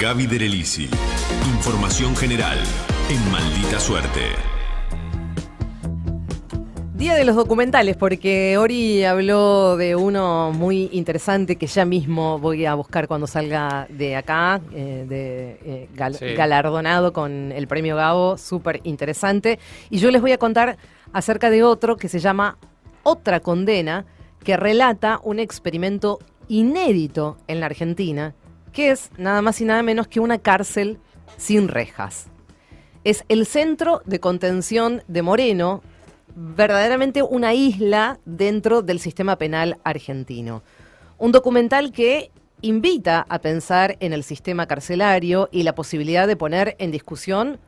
Gaby Derelisi. Información general en Maldita Suerte. Día de los documentales, porque Ori habló de uno muy interesante que ya mismo voy a buscar cuando salga de acá, eh, de eh, gal- Sí. galardonado con el premio Gabo, súper interesante. Y yo les voy a contar acerca de otro que se llama Otra Condena, que relata un experimento inédito en la Argentina, que es nada más y nada menos que una cárcel sin rejas. Es el centro de contención de Moreno, verdaderamente una isla dentro del sistema penal argentino. Un documental que invita a pensar en el sistema carcelario y la posibilidad de poner en discusión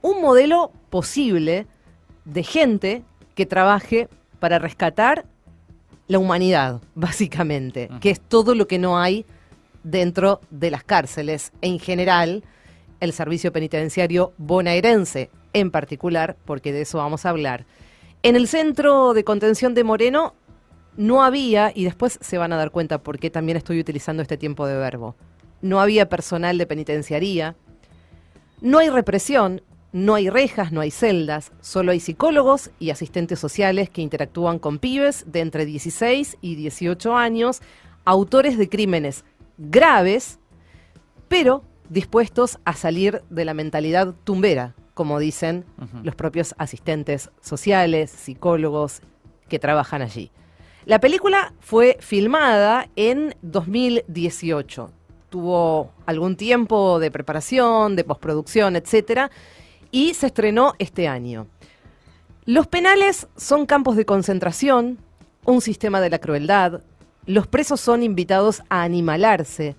un modelo posible de gente que trabaje para rescatar la humanidad, básicamente, que es todo lo que no hay dentro de las cárceles en general, el servicio penitenciario bonaerense en particular, porque de eso vamos a hablar. En el centro de contención de Moreno no había, y después se van a dar cuenta por qué también estoy utilizando este tiempo de verbo, no había personal de penitenciaría, no hay represión, no hay rejas, no hay celdas, solo hay psicólogos y asistentes sociales que interactúan con pibes de entre 16 y 18 años, autores de crímenes graves, pero dispuestos a salir de la mentalidad tumbera, como dicen los propios asistentes sociales, psicólogos que trabajan allí. La película fue filmada en 2018. Tuvo algún tiempo de preparación, de postproducción, etcétera, y se estrenó este año. Los penales son campos de concentración, un sistema de la crueldad. Los presos son invitados a animalarse.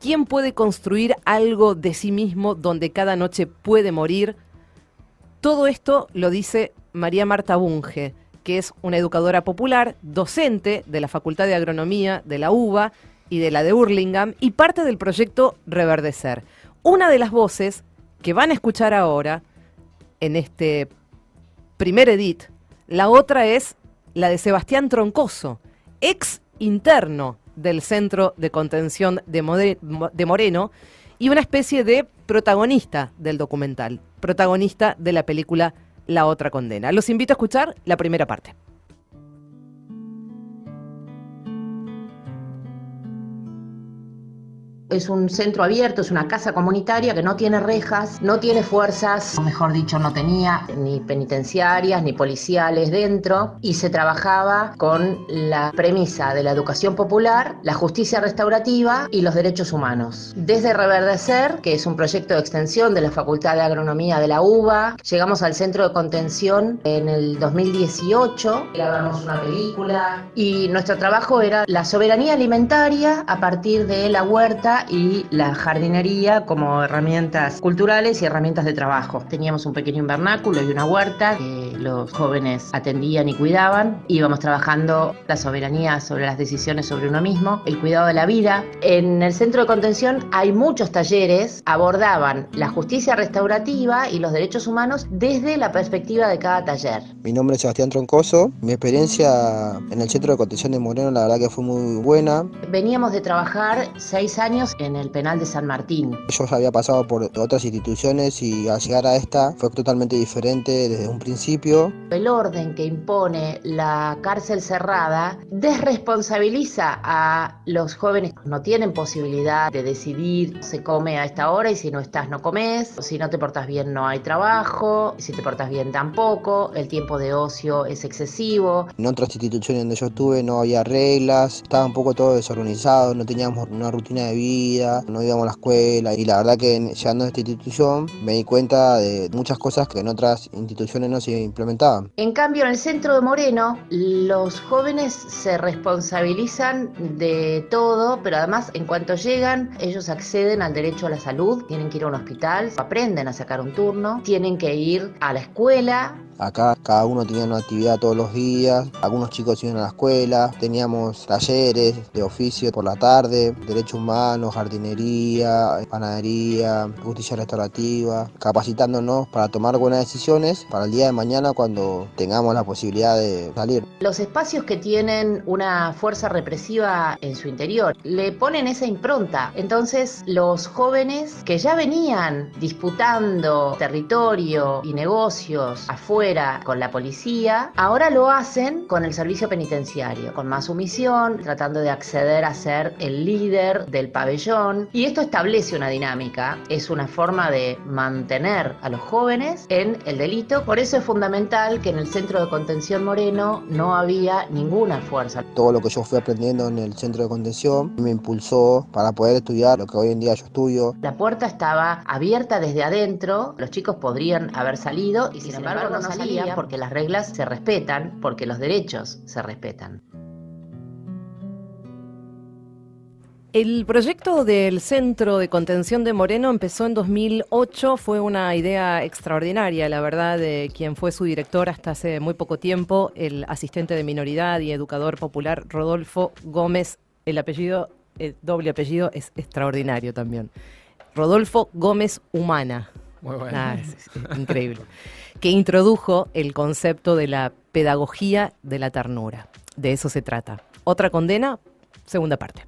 ¿Quién puede construir algo de sí mismo donde cada noche puede morir? Todo esto lo dice María Marta Bunge, que es una educadora popular, docente de la Facultad de Agronomía de la UBA y de la de Hurlingham y parte del proyecto Reverdecer. Una de las voces que van a escuchar ahora en este primer edit, la otra es la de Sebastián Troncoso, ex interno del Centro de Contención de, Moreno y una especie de protagonista del documental, protagonista de la película La Otra Condena. Los invito a escuchar la primera parte. Es un centro abierto, es una casa comunitaria que no tiene rejas, no tiene fuerzas, o mejor dicho, no tenía ni penitenciarias ni policiales dentro y se trabajaba con la premisa de la educación popular, la justicia restaurativa y los derechos humanos. Desde Reverdecer, que es un proyecto de extensión de la Facultad de Agronomía de la UBA, llegamos al centro de contención en el 2018, grabamos una película y nuestro trabajo era la soberanía alimentaria a partir de la huerta y la jardinería como herramientas culturales y herramientas de trabajo. Teníamos un pequeño invernáculo y una huerta que los jóvenes atendían y cuidaban. Íbamos trabajando la soberanía sobre las decisiones sobre uno mismo, el cuidado de la vida. En el centro de contención hay muchos talleres, abordaban la justicia restaurativa y los derechos humanos desde la perspectiva de cada taller. Mi nombre es Sebastián Troncoso. Mi experiencia en el centro de contención de Moreno, la verdad que fue muy buena. Veníamos de trabajar seis años en el penal de San Martín. Yo ya había pasado por otras instituciones y al llegar a esta fue totalmente diferente desde un principio. El orden que impone la cárcel cerrada desresponsabiliza a los jóvenes no tienen posibilidad de decidir se come a esta hora y si no estás no comes, si no te portas bien no hay trabajo, si te portas bien tampoco, el tiempo de ocio es excesivo. En otras instituciones donde yo estuve no había reglas, estaba un poco todo desorganizado, no teníamos una rutina de vida, no íbamos a la escuela y la verdad que llegando a esta institución me di cuenta de muchas cosas que en otras instituciones no se implementaban. En cambio, en el centro de Moreno, los jóvenes se responsabilizan de todo, pero además, en cuanto llegan, ellos acceden al derecho a la salud, tienen que ir a un hospital, aprenden a sacar un turno, tienen que ir a la escuela, Acá cada uno tenía una actividad todos los días, algunos chicos iban a la escuela, teníamos talleres de oficio por la tarde, derechos humanos, jardinería, panadería, justicia restaurativa, capacitándonos para tomar buenas decisiones para el día de mañana cuando tengamos la posibilidad de salir. Los espacios que tienen una fuerza represiva en su interior le ponen esa impronta. Entonces los jóvenes que ya venían disputando territorio y negocios afuera con la policía, ahora lo hacen con el servicio penitenciario, con más sumisión, tratando de acceder a ser el líder del pabellón. Y esto establece una dinámica, es una forma de mantener a los jóvenes en el delito. Por eso es fundamental que en el centro de contención Moreno no había ninguna fuerza. Todo lo que yo fui aprendiendo en el centro de contención me impulsó para poder estudiar lo que hoy en día yo estudio. La puerta estaba abierta desde adentro, los chicos podrían haber salido y sin, embargo, no salían porque las reglas se respetan, porque los derechos se respetan. El proyecto del Centro de Contención de Moreno empezó en 2008, fue una idea extraordinaria, la verdad, de quien fue su director hasta hace muy poco tiempo, el asistente de minoridad y educador popular Rodolfo Gómez. El apellido, el doble apellido, es extraordinario también. Rodolfo Gómez Humana. Muy bueno. Ah, es- es increíble. Que introdujo el concepto de la pedagogía de la ternura. De eso se trata. Otra condena, segunda parte.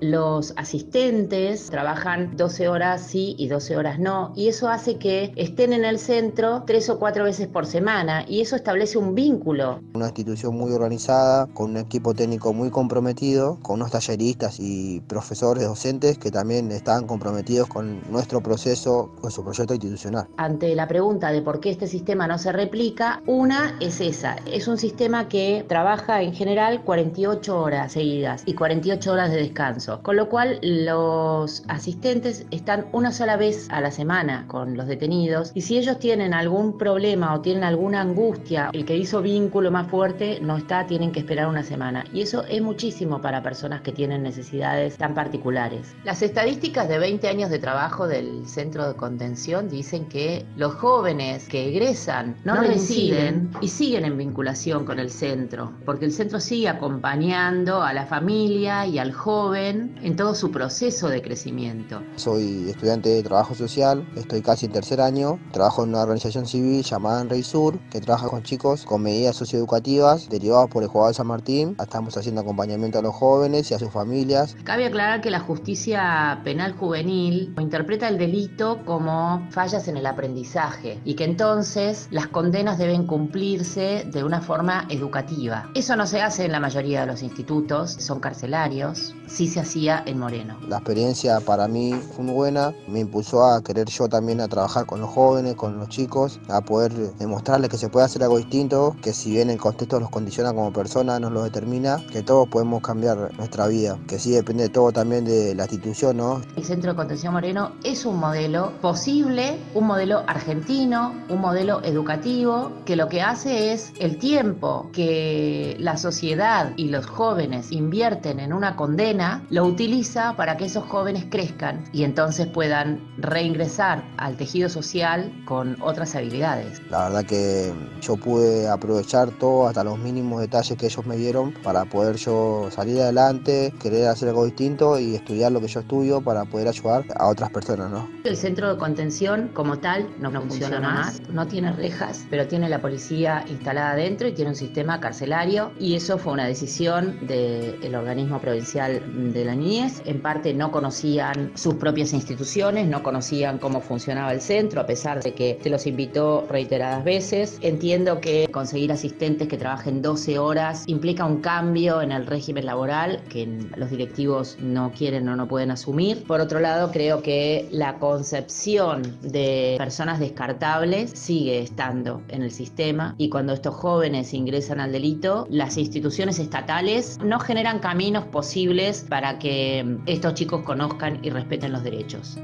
Los asistentes trabajan 12 horas sí y 12 horas no, y eso hace que estén en el centro tres o cuatro veces por semana, y eso establece un vínculo. Una institución muy organizada, con un equipo técnico muy comprometido, con unos talleristas y profesores docentes que también estaban comprometidos con nuestro proceso, con su proyecto institucional. Ante la pregunta de por qué este sistema no se replica, una es esa, es un sistema que trabaja en general 48 horas seguidas y 48 horas de descanso, con lo cual los asistentes están una sola vez a la semana con los detenidos y si ellos tienen algún problema o tienen alguna angustia, el que hizo vínculo más fuerte no está, tienen que esperar una semana. Y eso es muchísimo para personas que tienen necesidades tan particulares. Las estadísticas de 20 años de trabajo del centro de contención dicen que los jóvenes que egresan no, No reinciden. y siguen en vinculación con el centro, porque el centro sigue acompañando a la familia y al joven en todo su proceso de crecimiento. Soy estudiante de trabajo social, estoy casi en tercer año, trabajo en una organización civil llamada Rey Sur, que trabaja con chicos con medidas socioeducativas derivadas por el Jugador San Martín. Estamos haciendo acompañamiento a los jóvenes y a sus familias. Cabe aclarar que la justicia penal juvenil interpreta el delito como fallas en el aprendizaje y que entonces las condenas deben cumplirse de una forma educativa. Eso no se hace en la mayoría de los institutos, son carcelarios, sí se hacía en Moreno. La experiencia para mí fue muy buena, me impulsó a querer yo también a trabajar con los jóvenes, con los chicos, a poder demostrarles que se puede hacer algo distinto, que si bien el contexto los condiciona como persona, nos lo determina, que todos podemos cambiar nuestra vida, que sí depende de todo también de la institución, ¿no? El Centro de Contención Moreno es un modelo posible, un modelo argentino, un modelo educativo, que lo que hace es el tiempo que la sociedad y los jóvenes invierten en una condena, lo utiliza para que esos jóvenes crezcan y entonces puedan reingresar al tejido social con otras habilidades. La verdad que yo pude aprovechar todo, hasta los mínimos detalles que ellos me dieron para poder yo salir adelante, querer hacer algo distinto y estudiar lo que yo estudio para poder ayudar a otras personas, ¿no? El centro de contención como tal no, funciona, más, no tiene rejas, pero tiene la policía instalada dentro y tiene un sistema carcelario y eso fue una decisión del organismo provincial de la niñez. En parte no conocían sus propias instituciones, no conocían cómo funcionaba el centro, a pesar de que se los invitó reiteradas veces. Entiendo que conseguir asistentes que trabajen 12 horas implica un cambio en el régimen laboral que los directivos no quieren o no pueden asumir. Por otro lado, creo que la concepción de personas descartables sigue estando en el sistema y cuando estos jóvenes ingresan al delito, las instituciones estatales no generan caminos posibles para que estos chicos conozcan y respeten los derechos.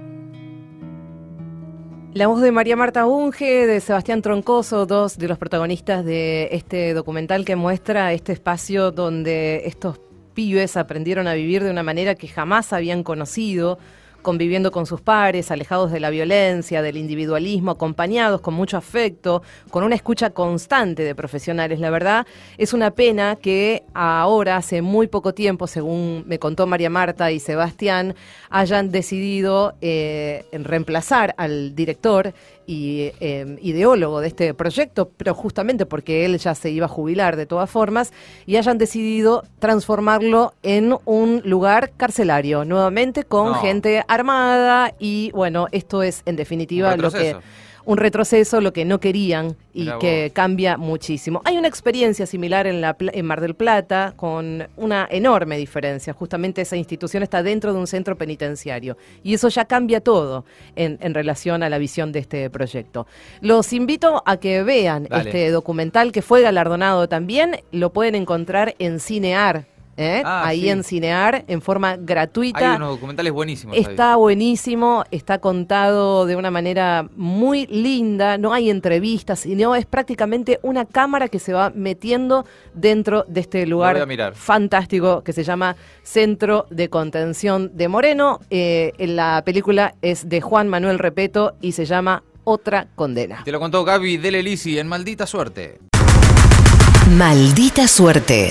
La voz de María Marta Unge, de Sebastián Troncoso, dos de los protagonistas de este documental que muestra este espacio donde estos pibes aprendieron a vivir de una manera que jamás habían conocido, conviviendo con sus pares, alejados de la violencia, del individualismo, acompañados con mucho afecto, con una escucha constante de profesionales. La verdad, es una pena que ahora, hace muy poco tiempo, según me contó María Marta y Sebastián, hayan decidido eh, reemplazar al director y eh, ideólogo de este proyecto, pero justamente porque él ya se iba a jubilar de todas formas, y hayan decidido transformarlo en un lugar carcelario, nuevamente con gente armada, y bueno, esto es en definitiva lo que un retroceso, lo que no querían y que cambia muchísimo. Hay una experiencia similar en, la, en Mar del Plata con una enorme diferencia. Justamente esa institución está dentro de un centro penitenciario y eso ya cambia todo en, en relación a la visión de este proyecto. Los invito a que vean este documental que fue galardonado también. Lo pueden encontrar en Cinear ¿eh? ah, ahí en Cinear, en forma gratuita. Hay unos documentales buenísimos. Está buenísimo, está contado de una manera muy linda, no hay entrevistas, sino es prácticamente una cámara que se va metiendo dentro de este lugar fantástico que se llama Centro de Contención de Moreno. Eh, la película es de Juan Manuel Repeto y se llama Otra Condena. Te lo contó Gaby Delelisi en Maldita Suerte. Maldita Suerte.